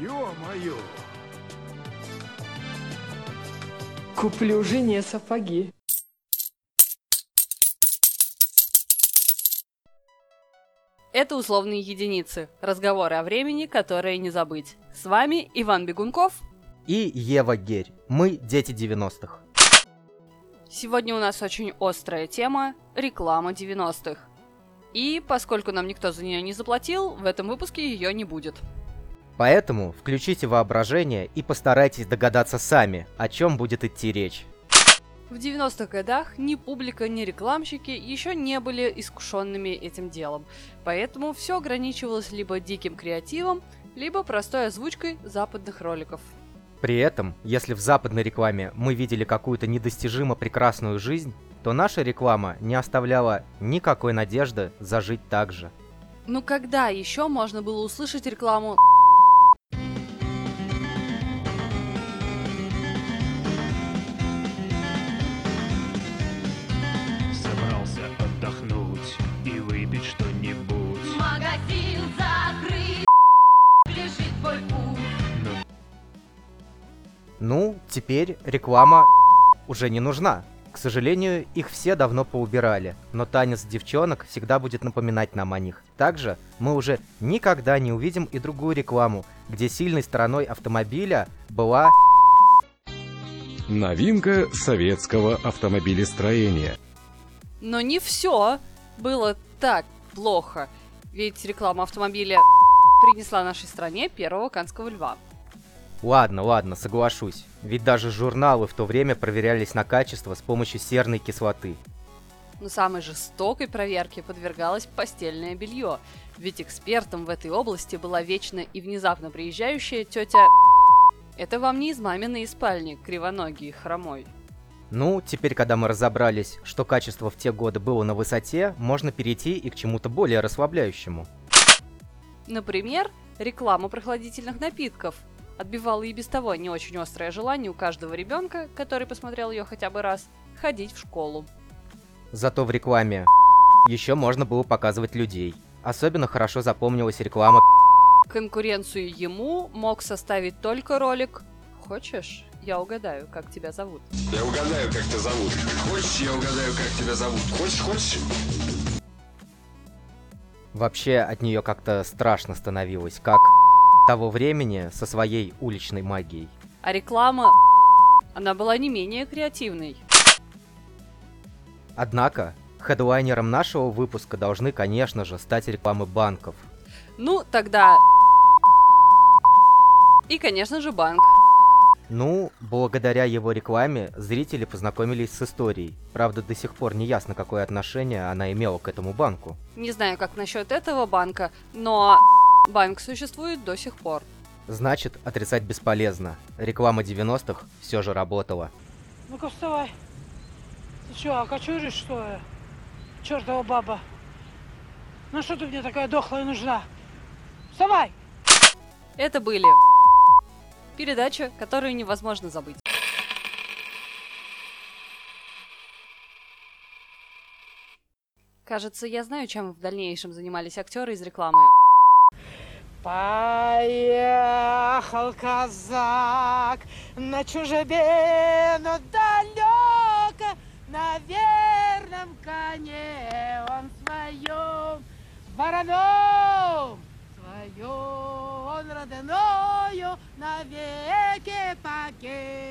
Ё-моё! Куплю жене сапоги. Это условные единицы. Разговоры о времени, которые не забыть. С вами Иван Бегунков. И Ева Герь. Мы дети 90-х. Сегодня у нас очень острая тема – реклама 90-х. И поскольку нам никто за нее не заплатил, в этом выпуске ее не будет. Поэтому включите воображение и постарайтесь догадаться сами, о чем будет идти речь. В 90-х годах ни публика, ни рекламщики еще не были искушенными этим делом, поэтому все ограничивалось либо диким креативом, либо простой озвучкой западных роликов. При этом, если в западной рекламе мы видели какую-то недостижимо прекрасную жизнь, то наша реклама не оставляла никакой надежды зажить так же. Ну когда еще можно было услышать рекламу Ну, теперь реклама уже не нужна. К сожалению, их все давно поубирали, но танец девчонок всегда будет напоминать нам о них. Также мы уже никогда не увидим и другую рекламу, где сильной стороной автомобиля была Новинка советского автомобилестроения. Но не все было так плохо, ведь реклама автомобиля принесла нашей стране первого канского льва. Ладно, ладно, соглашусь. Ведь даже журналы в то время проверялись на качество с помощью серной кислоты. Но самой жестокой проверке подвергалось постельное белье, ведь экспертом в этой области была вечно и внезапно приезжающая тетя... Это вам не из маминой спальни, кривоногий и хромой. Ну, теперь, когда мы разобрались, что качество в те годы было на высоте, можно перейти и к чему-то более расслабляющему. Например, реклама прохладительных напитков отбивала и без того не очень острое желание у каждого ребенка, который посмотрел ее хотя бы раз, ходить в школу. Зато в рекламе еще можно было показывать людей. Особенно хорошо запомнилась реклама Конкуренцию ему мог составить только ролик «Хочешь, я угадаю, как тебя зовут?» Я угадаю, как тебя зовут. Хочешь, я угадаю, как тебя зовут. Хочешь, хочешь? Вообще от нее как-то страшно становилось, как того времени со своей уличной магией. А реклама... Она была не менее креативной. Однако, хедлайнером нашего выпуска должны, конечно же, стать рекламы банков. Ну, тогда... И, конечно же, банк. Ну, благодаря его рекламе зрители познакомились с историей. Правда, до сих пор не ясно, какое отношение она имела к этому банку. Не знаю, как насчет этого банка, но банк существует до сих пор. Значит, отрицать бесполезно. Реклама 90-х все же работала. Ну-ка вставай. Ты что, окочуришь, что ли? Чертова баба. Ну что ты мне такая дохлая нужна? Вставай! Это были передача, которую невозможно забыть. Кажется, я знаю, чем в дальнейшем занимались актеры из рекламы. Поехал казак на чужбину далеко, на верном коне он своем, вороном своем, он родною навеки покинул.